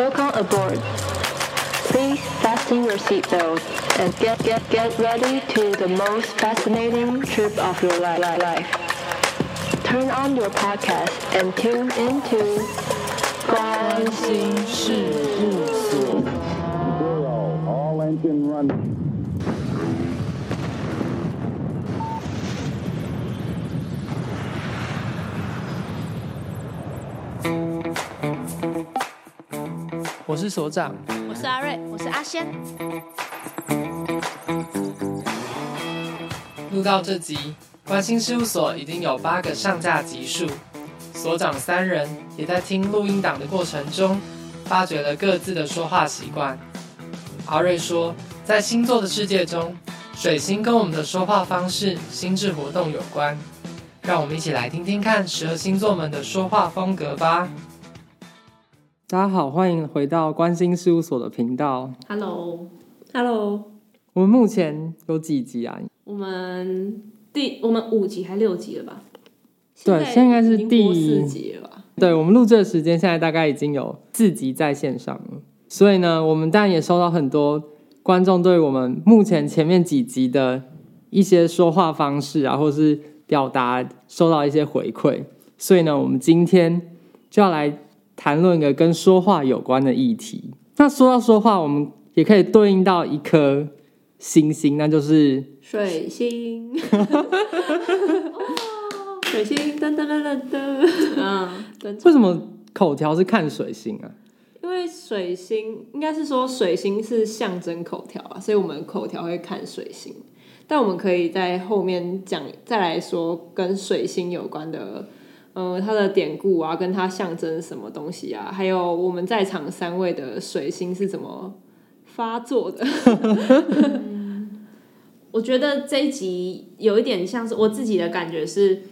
Welcome aboard. Please fasten your seatbelt and get, get, get ready to the most fascinating trip of your li- li- life. Turn on your podcast and tune into Gone All engine running. 我是所长，我是阿瑞，我是阿仙。录到这集，关心事务所已经有八个上架集数，所长三人也在听录音档的过程中，发掘了各自的说话习惯。阿瑞说，在星座的世界中，水星跟我们的说话方式、心智活动有关。让我们一起来听听看十二星座们的说话风格吧。大家好，欢迎回到关心事务所的频道。Hello，Hello，我们目前有几集啊？我们第我们五集还六集了吧？对，现在应该是第四集了吧？对，我们录制的时间现在大概已经有四集在线上了，所以呢，我们当然也收到很多观众对我们目前前面几集的一些说话方式啊，或是表达收到一些回馈，所以呢，我们今天就要来谈论一个跟说话有关的议题。那说到说话，我们也可以对应到一颗星星，那就是水星，水星噔噔噔噔噔，嗯，为什么口条是看水星啊？因为水星应该是说水星是象征口条啊，所以我们口条会看水星。但我们可以在后面讲，再来说跟水星有关的，呃，它的典故啊，跟它象征什么东西啊，还有我们在场三位的水星是怎么发作的。我觉得这一集有一点像是我自己的感觉是，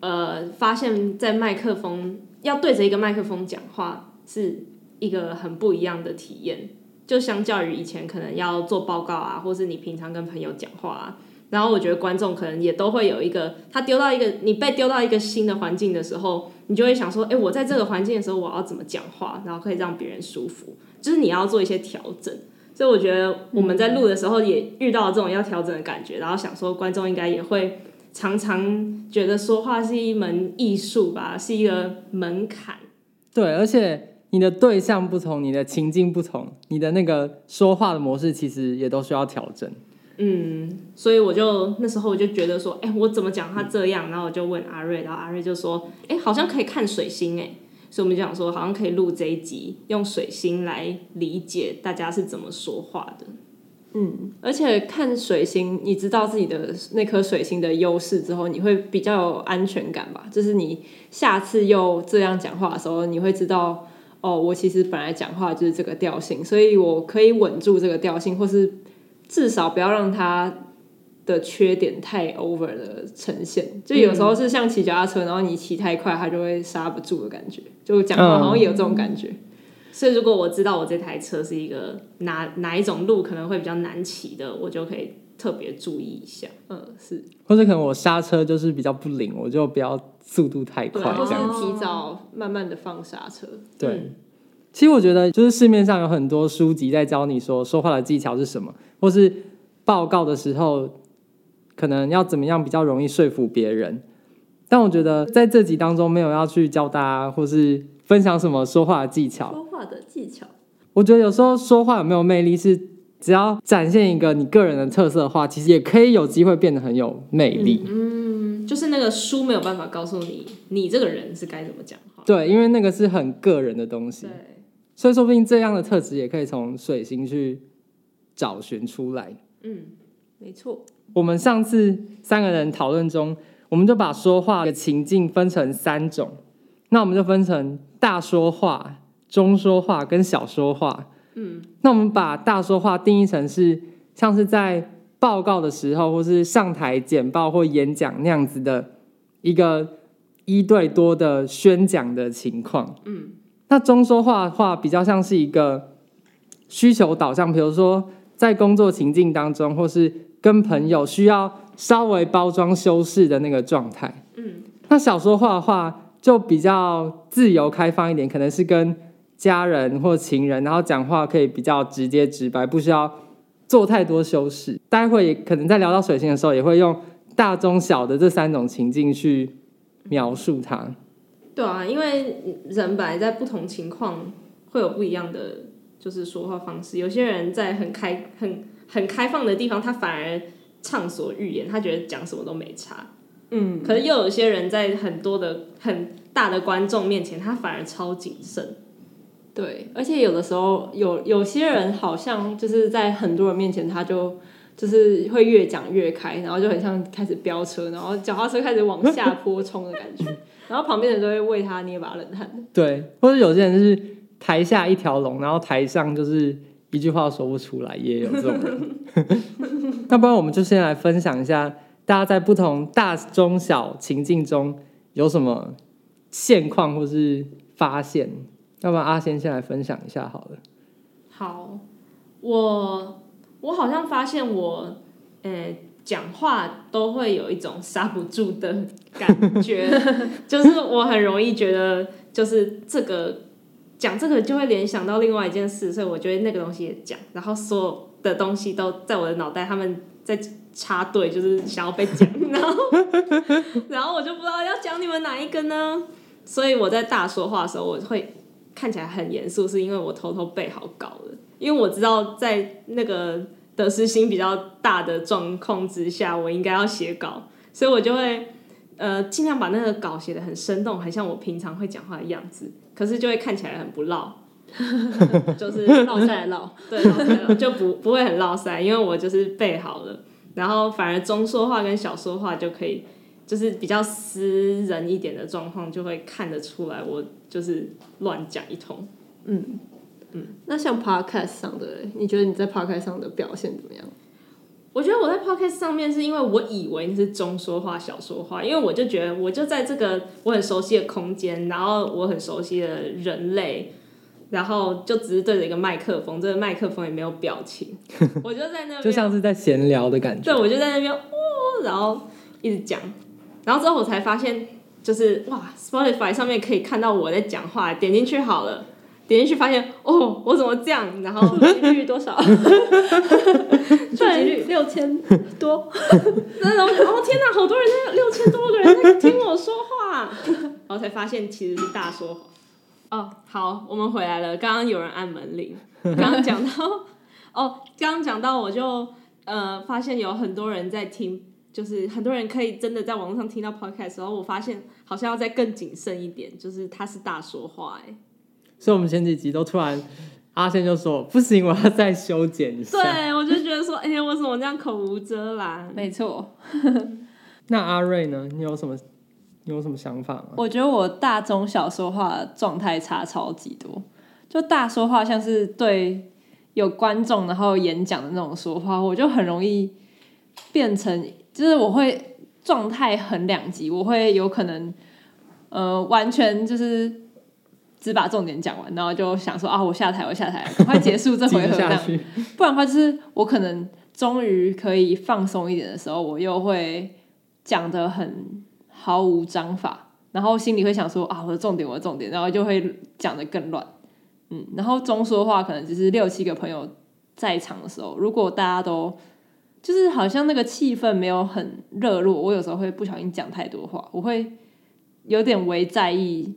呃，发现，在麦克风要对着一个麦克风讲话是一个很不一样的体验，就相较于以前可能要做报告啊，或是你平常跟朋友讲话啊，然后我觉得观众可能也都会有一个，他丢到一个你被丢到一个新的环境的时候，你就会想说，哎，我在这个环境的时候，我要怎么讲话，然后可以让别人舒服，就是你要做一些调整。所以我觉得我们在录的时候也遇到了这种要调整的感觉，然后想说观众应该也会常常觉得说话是一门艺术吧，是一个门槛。对，而且你的对象不同，你的情境不同，你的那个说话的模式其实也都需要调整。嗯，所以我就那时候我就觉得说，哎，我怎么讲他这样？然后我就问阿瑞，然后阿瑞就说，哎，好像可以看水星哎。所以我们就想说，好像可以录这一集，用水星来理解大家是怎么说话的。嗯，而且看水星，你知道自己的那颗水星的优势之后，你会比较有安全感吧？就是你下次又这样讲话的时候，你会知道，哦，我其实本来讲话就是这个调性，所以我可以稳住这个调性，或是至少不要让它的缺点太 over 的呈现，就有时候是像骑脚踏车，然后你骑太快，它就会刹不住的感觉。就讲话好像也有这种感觉。嗯、所以如果我知道我这台车是一个哪哪一种路可能会比较难骑的，我就可以特别注意一下。嗯，是。或者可能我刹车就是比较不灵，我就不要速度太快，这样提早慢慢的放刹车。对。嗯、其实我觉得，就是市面上有很多书籍在教你说说话的技巧是什么，或是报告的时候。可能要怎么样比较容易说服别人？但我觉得在这集当中没有要去教大家或是分享什么说话的技巧。说话的技巧，我觉得有时候说话有没有魅力，是只要展现一个你个人的特色的话，其实也可以有机会变得很有魅力。嗯，嗯，就是那个书没有办法告诉你，你这个人是该怎么讲话。对，因为那个是很个人的东西。对，所以说不定这样的特质也可以从水星去找寻出来。嗯，没错。我们上次三个人讨论中，我们就把说话的情境分成三种，那我们就分成大说话、中说话跟小说话。嗯，那我们把大说话定义成是像是在报告的时候，或是上台简报或演讲那样子的一个一对多的宣讲的情况。嗯，那中说话的话比较像是一个需求导向，比如说在工作情境当中，或是跟朋友需要稍微包装修饰的那个状态，嗯，那小说画的话就比较自由开放一点，可能是跟家人或情人，然后讲话可以比较直接直白，不需要做太多修饰。待会可能在聊到水星的时候，也会用大、中、小的这三种情境去描述它。对啊，因为人本来在不同情况会有不一样的就是说话方式。有些人在很开、很很开放的地方，他反而畅所欲言，他觉得讲什么都没差。嗯，可是又有些人在很多的很大的观众面前，他反而超谨慎。对，而且有的时候有有些人好像就是在很多人面前，他就就是会越讲越开，然后就很像开始飙车，然后脚踏车开始往下坡冲的感觉，然后旁边人都会为他捏把冷汗。对，或者有些人就是台下一条龙，然后台上就是一句话说不出来，也有这种人。那不然我们就先来分享一下，大家在不同大中小情境中有什么现况或是发现。要不然阿仙先来分享一下好了。好，我我好像发现我，诶、欸，讲话都会有一种刹不住的感觉，就是我很容易觉得，就是这个讲这个就会联想到另外一件事，所以我觉得那个东西也讲，然后所有的东西都在我的脑袋，他们在插队，就是想要被讲，然后 然后我就不知道要讲你们哪一个呢？所以我在大说话的时候，我会。看起来很严肃，是因为我偷偷背好稿了。因为我知道在那个得失心比较大的状况之下，我应该要写稿，所以我就会呃尽量把那个稿写得很生动，很像我平常会讲话的样子。可是就会看起来很不落，就是落塞落，对，落塞落 就不不会很落塞，因为我就是背好了，然后反而中说话跟小说话就可以。就是比较私人一点的状况，就会看得出来，我就是乱讲一通。嗯嗯，那像 podcast 上的，你觉得你在 podcast 上的表现怎么样？我觉得我在 podcast 上面是因为我以为你是中说话、小说话，因为我就觉得我就在这个我很熟悉的空间，然后我很熟悉的人类，然后就只是对着一个麦克风，这个麦克风也没有表情，我就在那边，就像是在闲聊的感觉。对，我就在那边，哦，然后一直讲。然后之后我才发现，就是哇，Spotify 上面可以看到我在讲话，点进去好了，点进去发现哦，我怎么这样？然后 触及率多少？触及率六千多。然后哦天哪，好多人在六千多个人在听我说话，然后才发现其实是大说谎。哦，好，我们回来了。刚刚有人按门铃。刚刚讲到哦，刚刚讲到我就呃发现有很多人在听。就是很多人可以真的在网络上听到 podcast 然后，我发现好像要再更谨慎一点，就是他是大说话哎。所以我们前几集都突然阿仙就说不行，我要再修剪一下。对，我就觉得说，哎呀，为什么这样口无遮拦？没错。那阿瑞呢？你有什么你有什么想法吗？我觉得我大中小说话状态差超级多。就大说话像是对有观众然后演讲的那种说话，我就很容易变成。就是我会状态很两极，我会有可能，呃，完全就是只把重点讲完，然后就想说啊，我下台，我下台，赶快结束 这回合这样。不然的话，就是我可能终于可以放松一点的时候，我又会讲的很毫无章法，然后心里会想说啊，我的重点，我的重点，然后就会讲的更乱。嗯，然后中说话可能就是六七个朋友在场的时候，如果大家都。就是好像那个气氛没有很热络，我有时候会不小心讲太多话，我会有点微在意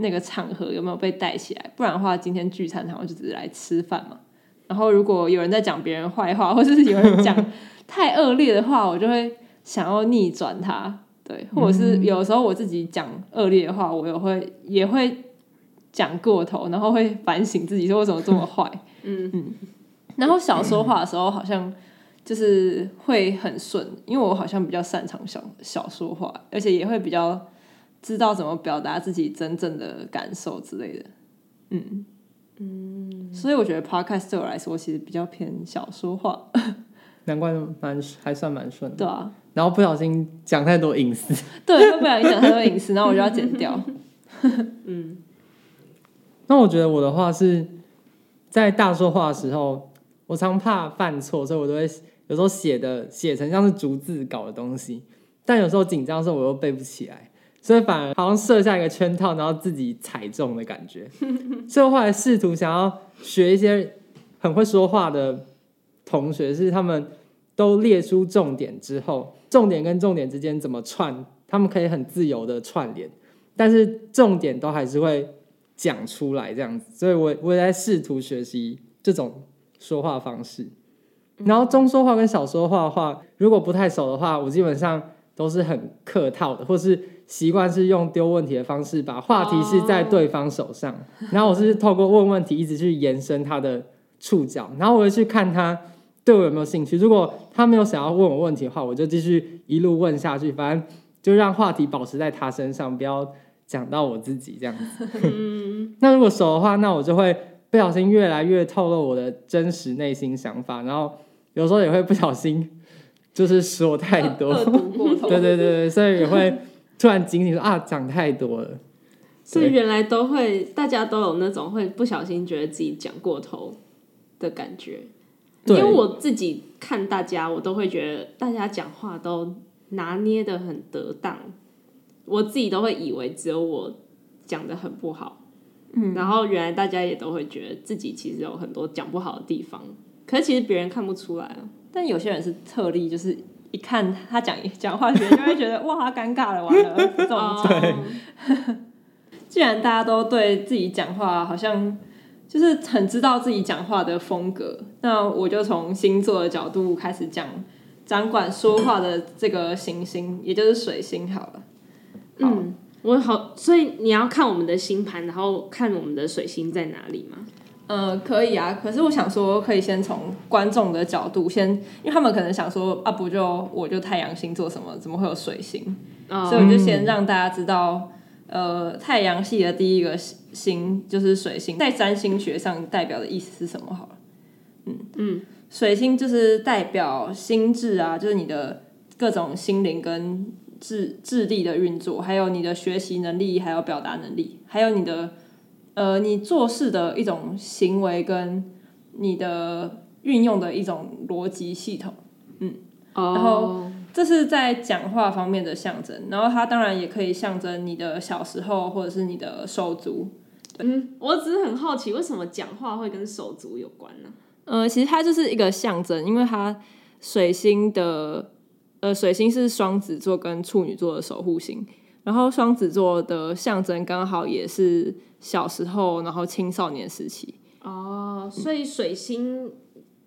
那个场合有没有被带起来。不然的话，今天聚餐，然后就只是来吃饭嘛。然后如果有人在讲别人坏话，或者是有人讲 太恶劣的话，我就会想要逆转他。对，或者是有时候我自己讲恶劣的话，我也会也会讲过头，然后会反省自己说为什么这么坏。嗯嗯。然后小说话的时候，好像。就是会很顺，因为我好像比较擅长小小说话，而且也会比较知道怎么表达自己真正的感受之类的。嗯嗯，所以我觉得 podcast 对我来说其实比较偏小说化。难怪蛮还算蛮顺的。对啊，然后不小心讲太多隐私。对，不小心讲太多隐私，然后我就要剪掉。嗯，那我觉得我的话是在大说话的时候，我常怕犯错，所以我都会。有时候写的写成像是逐字稿的东西，但有时候紧张的时候我又背不起来，所以反而好像设下一个圈套，然后自己踩中的感觉。所以我后来试图想要学一些很会说话的同学，是他们都列出重点之后，重点跟重点之间怎么串，他们可以很自由的串联，但是重点都还是会讲出来这样子。所以我我也在试图学习这种说话方式。然后中说话跟小说话的话，如果不太熟的话，我基本上都是很客套的，或是习惯是用丢问题的方式，把话题是在对方手上，然后我是透过问问题一直去延伸他的触角，然后我会去看他对我有没有兴趣。如果他没有想要问我问题的话，我就继续一路问下去，反正就让话题保持在他身上，不要讲到我自己这样子。那如果熟的话，那我就会不小心越来越透露我的真实内心想法，然后。有时候也会不小心，就是说太多，对对对，所以也会突然警醒说啊，讲太多了。所以原来都会，大家都有那种会不小心觉得自己讲过头的感觉。对，因为我自己看大家，我都会觉得大家讲话都拿捏的很得当，我自己都会以为只有我讲的很不好。嗯，然后原来大家也都会觉得自己其实有很多讲不好的地方。可是其实别人看不出来啊，但有些人是特例，就是一看他讲讲话，别人就会觉得哇，他尴尬了，完了这种。对。既然大家都对自己讲话好像就是很知道自己讲话的风格，那我就从星座的角度开始讲，掌管说话的这个行星，也就是水星好了。好嗯，我好，所以你要看我们的星盘，然后看我们的水星在哪里吗？嗯、呃，可以啊。可是我想说，可以先从观众的角度先，因为他们可能想说啊，不就我就太阳星座什么，怎么会有水星？哦、所以我就先让大家知道，呃，太阳系的第一个星就是水星，在占星学上代表的意思是什么？好了，嗯嗯，水星就是代表心智啊，就是你的各种心灵跟智智力的运作，还有你的学习能力，还有表达能力，还有你的。呃，你做事的一种行为跟你的运用的一种逻辑系统，嗯，oh. 然后这是在讲话方面的象征，然后它当然也可以象征你的小时候或者是你的手足。嗯，我只是很好奇，为什么讲话会跟手足有关呢？呃，其实它就是一个象征，因为它水星的呃水星是双子座跟处女座的守护星，然后双子座的象征刚好也是。小时候，然后青少年时期哦，所以水星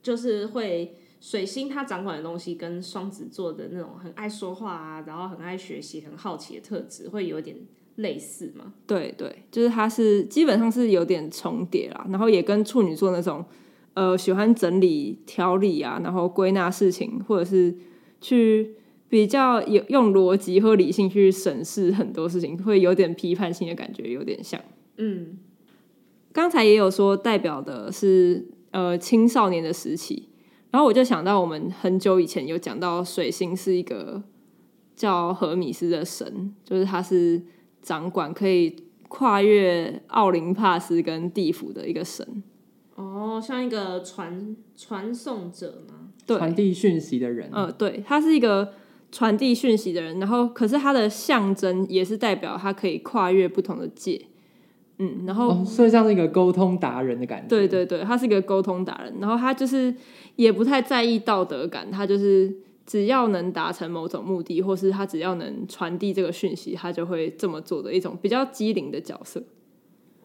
就是会水星，它掌管的东西跟双子座的那种很爱说话啊，然后很爱学习、很好奇的特质会有点类似吗？对对，就是它是基本上是有点重叠啦，然后也跟处女座那种呃喜欢整理条理啊，然后归纳事情，或者是去比较有用逻辑和理性去审视很多事情，会有点批判性的感觉，有点像。嗯，刚才也有说代表的是呃青少年的时期，然后我就想到我们很久以前有讲到水星是一个叫荷米斯的神，就是他是掌管可以跨越奥林帕斯跟地府的一个神。哦，像一个传传送者吗？对，传递讯息的人。呃，对，他是一个传递讯息的人，然后可是他的象征也是代表他可以跨越不同的界。嗯，然后、哦、所以像是一个沟通达人的感觉。对对对，他是一个沟通达人，然后他就是也不太在意道德感，他就是只要能达成某种目的，或是他只要能传递这个讯息，他就会这么做的一种比较机灵的角色。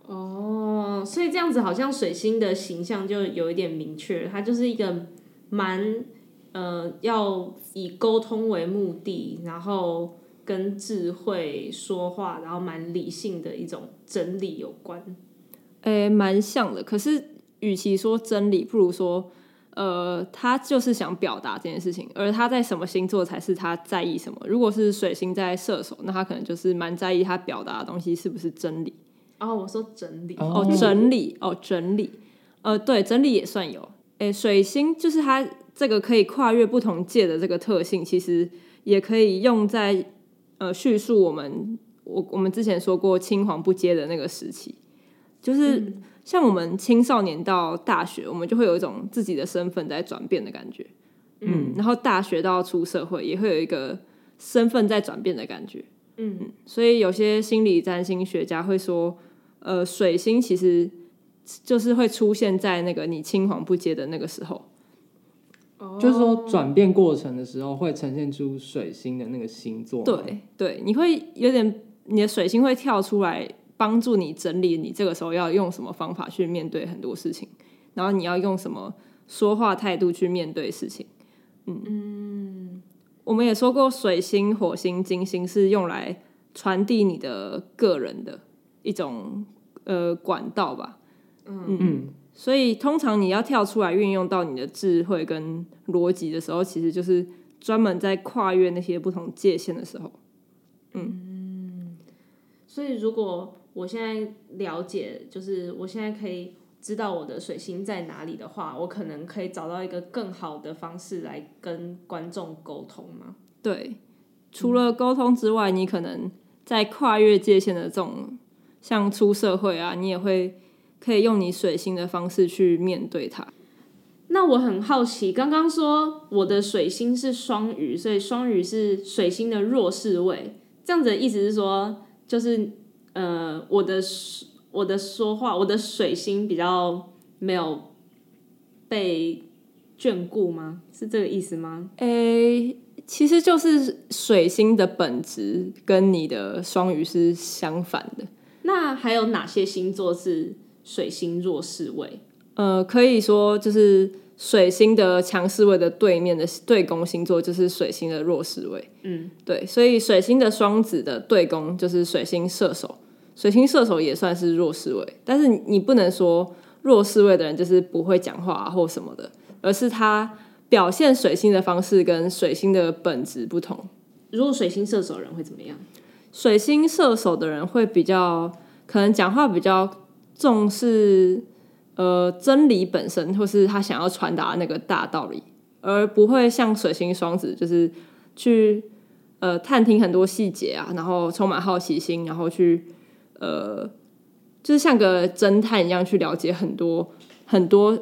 哦，所以这样子好像水星的形象就有一点明确，他就是一个蛮呃要以沟通为目的，然后。跟智慧说话，然后蛮理性的一种真理有关，诶，蛮像的。可是，与其说真理，不如说，呃，他就是想表达这件事情。而他在什么星座才是他在意什么？如果是水星在射手，那他可能就是蛮在意他表达的东西是不是真理。哦，我说整理，哦，整理，哦，整理，呃，对，整理也算有。诶，水星就是他这个可以跨越不同界的这个特性，其实也可以用在。呃，叙述我们我我们之前说过青黄不接的那个时期，就是像我们青少年到大学，我们就会有一种自己的身份在转变的感觉，嗯，然后大学到出社会也会有一个身份在转变的感觉，嗯，所以有些心理占星学家会说，呃，水星其实就是会出现在那个你青黄不接的那个时候。就是说，转变过程的时候会呈现出水星的那个星座。对对，你会有点，你的水星会跳出来帮助你整理，你这个时候要用什么方法去面对很多事情，然后你要用什么说话态度去面对事情。嗯嗯，我们也说过，水星、火星、金星是用来传递你的个人的一种呃管道吧。嗯嗯。嗯所以，通常你要跳出来运用到你的智慧跟逻辑的时候，其实就是专门在跨越那些不同界限的时候。嗯，嗯，所以如果我现在了解，就是我现在可以知道我的水星在哪里的话，我可能可以找到一个更好的方式来跟观众沟通吗？对，除了沟通之外，你可能在跨越界限的这种，像出社会啊，你也会。可以用你水星的方式去面对它。那我很好奇，刚刚说我的水星是双鱼，所以双鱼是水星的弱势位。这样子的意思是说，就是呃，我的我的说话，我的水星比较没有被眷顾吗？是这个意思吗？诶、欸，其实就是水星的本质跟你的双鱼是相反的。那还有哪些星座是？水星弱势位，呃，可以说就是水星的强势位的对面的对宫星座就是水星的弱势位。嗯，对，所以水星的双子的对宫就是水星射手，水星射手也算是弱势位，但是你不能说弱势位的人就是不会讲话啊或什么的，而是他表现水星的方式跟水星的本质不同。如果水星射手人会怎么样？水星射手的人会比较可能讲话比较。重视呃真理本身，或是他想要传达那个大道理，而不会像水星双子，就是去呃探听很多细节啊，然后充满好奇心，然后去呃就是像个侦探一样去了解很多很多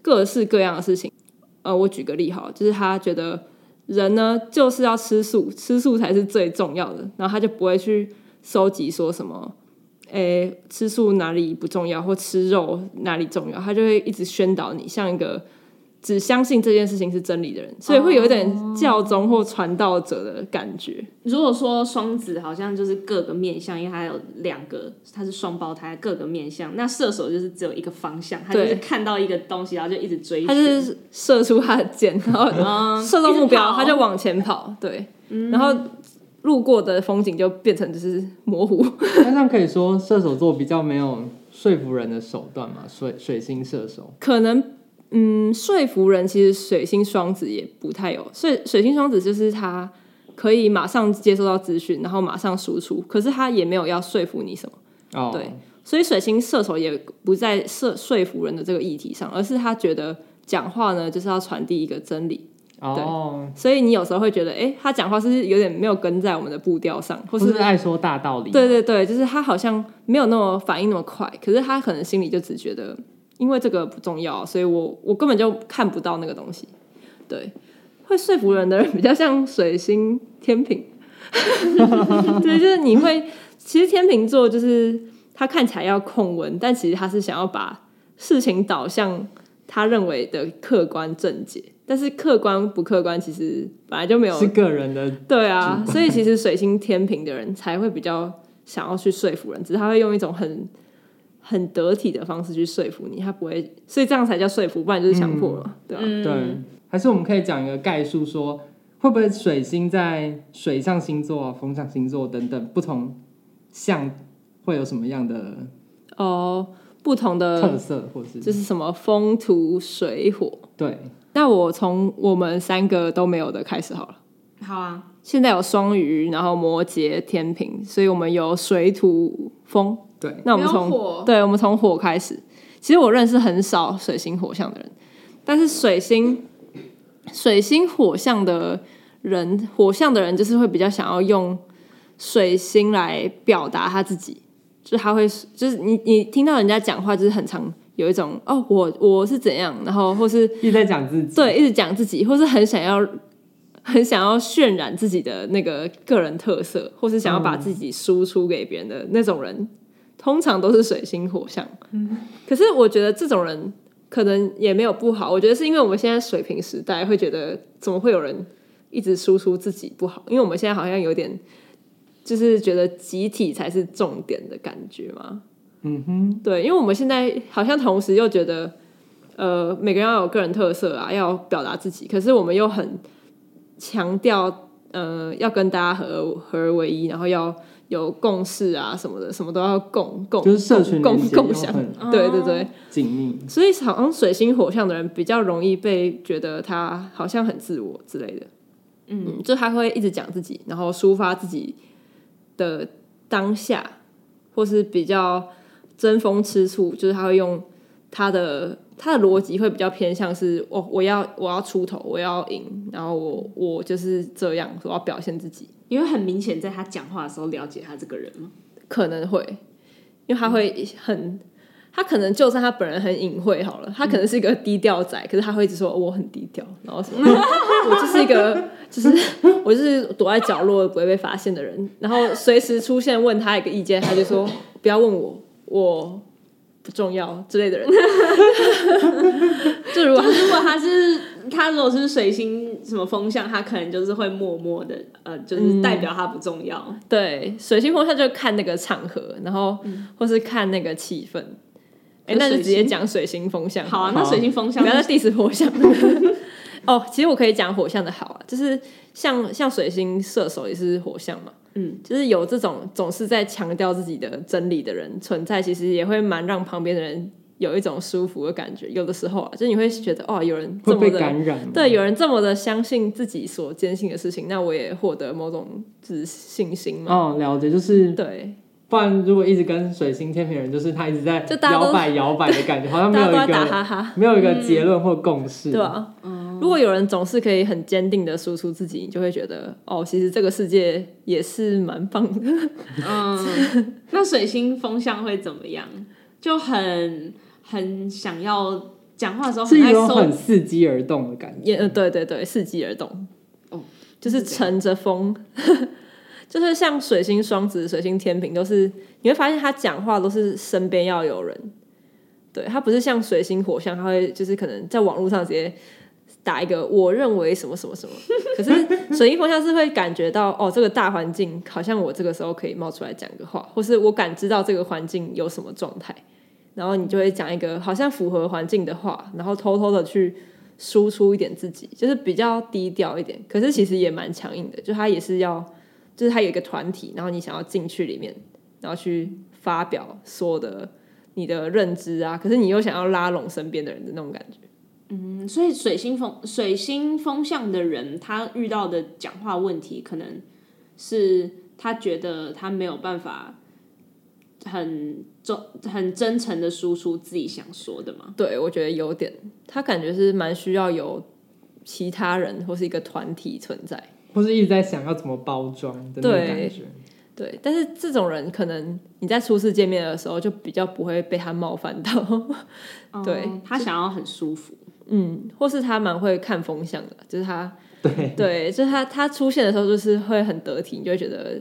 各式各样的事情。呃，我举个例哈，就是他觉得人呢就是要吃素，吃素才是最重要的，然后他就不会去收集说什么。诶，吃素哪里不重要，或吃肉哪里重要，他就会一直宣导你，像一个只相信这件事情是真理的人，所以会有一点教宗或传道者的感觉。如果说双子好像就是各个面相，因为他有两个，他是双胞胎，各个面相。那射手就是只有一个方向，他就是看到一个东西，然后就一直追，他就是射出他的箭，然后射到目标，他就往前跑。对，然后。路过的风景就变成就是模糊，那这样可以说射手座比较没有说服人的手段嘛？水水星射手可能嗯说服人，其实水星双子也不太有。水水星双子就是他可以马上接收到资讯，然后马上输出，可是他也没有要说服你什么。哦，对，所以水星射手也不在说说服人的这个议题上，而是他觉得讲话呢就是要传递一个真理。哦，oh. 所以你有时候会觉得，哎、欸，他讲话是有点没有跟在我们的步调上，或是，是爱说大道理？对对对，就是他好像没有那么反应那么快，可是他可能心里就只觉得，因为这个不重要，所以我我根本就看不到那个东西。对，会说服人的人比较像水星天平，对，就是你会，其实天秤座就是他看起来要控温，但其实他是想要把事情导向他认为的客观正解。但是客观不客观，其实本来就没有是个人的对啊，所以其实水星天平的人才会比较想要去说服人，只是他会用一种很很得体的方式去说服你，他不会，所以这样才叫说服，不然就是强迫了，嗯、对啊，嗯、对，还是我们可以讲一个概述，说会不会水星在水象星座、风象星座等等不同象会有什么样的哦不同的特色，或是就是什么风土水火对。那我从我们三个都没有的开始好了。好啊，现在有双鱼，然后摩羯、天平，所以我们有水土风。对，那我们从对，我们从火开始。其实我认识很少水星火象的人，但是水星水星火象的人，火象的人就是会比较想要用水星来表达他自己，就他会就是你你听到人家讲话就是很常。有一种哦，我我是怎样，然后或是一直在讲自己，对，一直讲自己，或是很想要很想要渲染自己的那个个人特色，或是想要把自己输出给别人的那种人，通常都是水星火象。嗯，可是我觉得这种人可能也没有不好，我觉得是因为我们现在水平时代会觉得，怎么会有人一直输出自己不好？因为我们现在好像有点就是觉得集体才是重点的感觉嘛。嗯哼，对，因为我们现在好像同时又觉得，呃，每个人要有个人特色啊，要表达自己，可是我们又很。强调，呃，要跟大家合合而为一，然后要有共识啊什么的，什么都要共共，就是社群共共享，对对对，紧密。所以好像水星火象的人比较容易被觉得他好像很自我之类的，嗯，嗯，就他会一直讲自己，然后抒发自己的当下，或是比较争风吃醋，就是他会用他的。他的逻辑会比较偏向是，哦，我要我要出头，我要赢，然后我我就是这样，我要表现自己。因为很明显，在他讲话的时候了解他这个人吗？可能会，因为他会很，他可能就算他本人很隐晦好了，他可能是一个低调仔，可是他会一直说我很低调，然后什么，我就是一个，就是我就是躲在角落不会被发现的人，然后随时出现问他一个意见，他就说不要问我，我。不重要之类的人，就如果如果他是他如果是水星什么风向，他可能就是会默默的呃，就是代表他不重要。嗯、对，水星风向就看那个场合，然后、嗯、或是看那个气氛。哎、欸，那就直接讲水星风向。好啊，那水星风向不要再 diss 火象。哦，其实我可以讲火象的好啊，就是像像水星射手也是火象嘛。嗯，就是有这种总是在强调自己的真理的人存在，其实也会蛮让旁边的人有一种舒服的感觉。有的时候啊，就你会觉得哦，有人这么的感染，对，有人这么的相信自己所坚信的事情，那我也获得某种自信心嘛。哦，了解，就是对。不然如果一直跟水星天平人，就是他一直在摇摆摇摆的感觉，好像没有一个打哈哈没有一个结论或共识，嗯、对啊。如果有人总是可以很坚定的输出自己，你就会觉得哦，其实这个世界也是蛮棒的。嗯，那水星风向会怎么样？就很很想要讲话的时候很爱，是一种很伺机而动的感觉。也对对对，伺机而动。哦，就是乘着风，就是像水星双子、水星天平，都是你会发现他讲话都是身边要有人。对，他不是像水星火象，他会就是可能在网络上直接。打一个，我认为什么什么什么，可是水星风象是会感觉到哦，这个大环境好像我这个时候可以冒出来讲个话，或是我感知到这个环境有什么状态，然后你就会讲一个好像符合环境的话，然后偷偷的去输出一点自己，就是比较低调一点，可是其实也蛮强硬的，就他也是要，就是他有一个团体，然后你想要进去里面，然后去发表说的你的认知啊，可是你又想要拉拢身边的人的那种感觉。嗯，所以水星风水星风向的人，他遇到的讲话问题，可能是他觉得他没有办法很真很真诚的输出自己想说的嘛？对，我觉得有点，他感觉是蛮需要有其他人或是一个团体存在，或是一直在想要怎么包装的那种感觉。对，但是这种人可能你在初次见面的时候就比较不会被他冒犯到，对、哦、他想要很舒服。嗯，或是他蛮会看风向的，就是他，对对，就是他他出现的时候就是会很得体，你就会觉得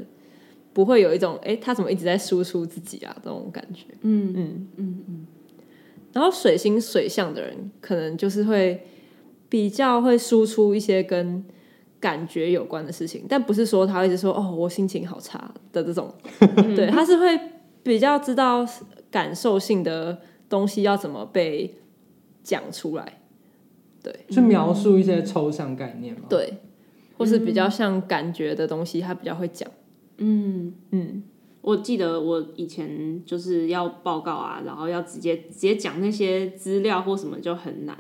不会有一种哎、欸，他怎么一直在输出自己啊这种感觉。嗯嗯嗯嗯。然后水星水象的人，可能就是会比较会输出一些跟感觉有关的事情，但不是说他会一直说哦，我心情好差的这种，对，他是会比较知道感受性的东西要怎么被讲出来。对，去描述一些抽象概念嘛。对，或是比较像感觉的东西，他比较会讲。嗯嗯，我记得我以前就是要报告啊，然后要直接直接讲那些资料或什么就很难。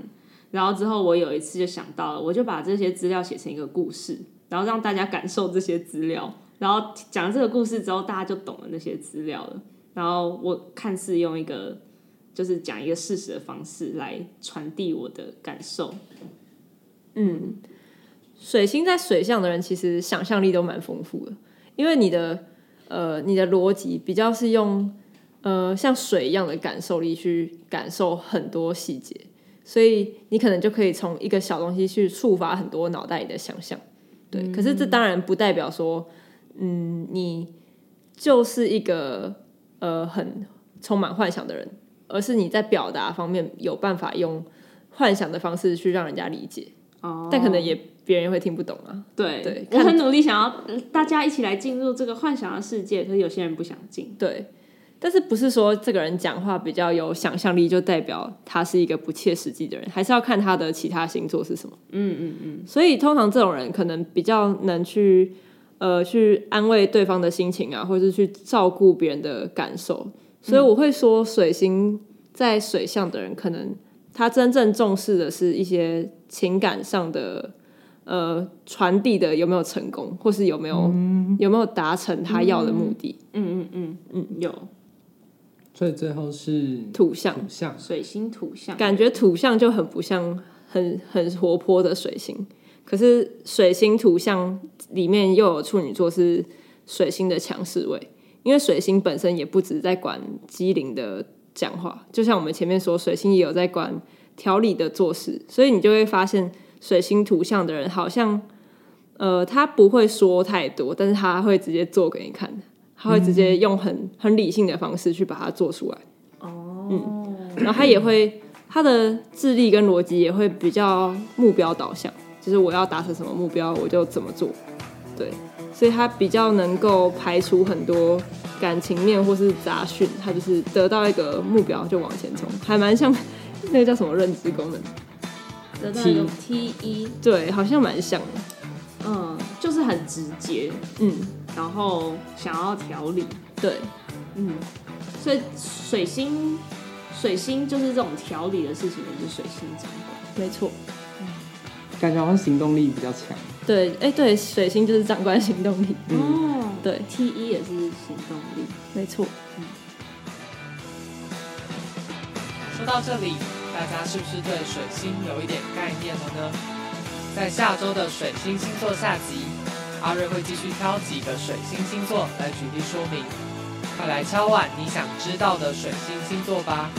然后之后我有一次就想到了，我就把这些资料写成一个故事，然后让大家感受这些资料。然后讲了这个故事之后，大家就懂了那些资料了。然后我看似用一个。就是讲一个事实的方式来传递我的感受。嗯，水星在水象的人其实想象力都蛮丰富的，因为你的呃你的逻辑比较是用呃像水一样的感受力去感受很多细节，所以你可能就可以从一个小东西去触发很多脑袋里的想象。对，可是这当然不代表说，嗯，你就是一个呃很充满幻想的人，而是你在表达方面有办法用幻想的方式去让人家理解。哦，但可能也别人也会听不懂啊。对对，我很努力想要大家一起来进入这个幻想的世界，可是有些人不想进。对。但是不是说这个人讲话比较有想象力，就代表他是一个不切实际的人？还是要看他的其他星座是什么？嗯嗯嗯。所以通常这种人可能比较能去呃去安慰对方的心情啊，或者是去照顾别人的感受。所以我会说，水星在水象的人，可能他真正重视的是一些情感上的呃传递的有没有成功，或是有没有、嗯、有没有达成他要的目的？嗯嗯嗯嗯，有。所以最后是土象，土象水星土象，感觉土象就很不像很很活泼的水星。可是水星土象里面又有处女座是水星的强势位，因为水星本身也不只在管机灵的讲话，就像我们前面说，水星也有在管条理的做事，所以你就会发现水星图像的人好像，呃，他不会说太多，但是他会直接做给你看。他会直接用很很理性的方式去把它做出来，哦，嗯，然后他也会他的智力跟逻辑也会比较目标导向，就是我要达成什么目标我就怎么做，对，所以他比较能够排除很多感情面或是杂讯，他就是得到一个目标就往前冲，还蛮像那个叫什么认知功能，得到一个 T 一，对，好像蛮像的，嗯，就是很直接，嗯。然后想要调理，对，嗯，所以水星，水星就是这种调理的事情，也是水星掌管，没错，嗯，感觉好像行动力比较强，对，哎，对，水星就是掌管行动力，嗯、哦，对，T 一也是行动力，没错，嗯。说到这里，大家是不是对水星有一点概念了呢？在下周的水星星座下集。阿瑞会继续挑几个水星星座来举例说明，快来敲碗你想知道的水星星座吧。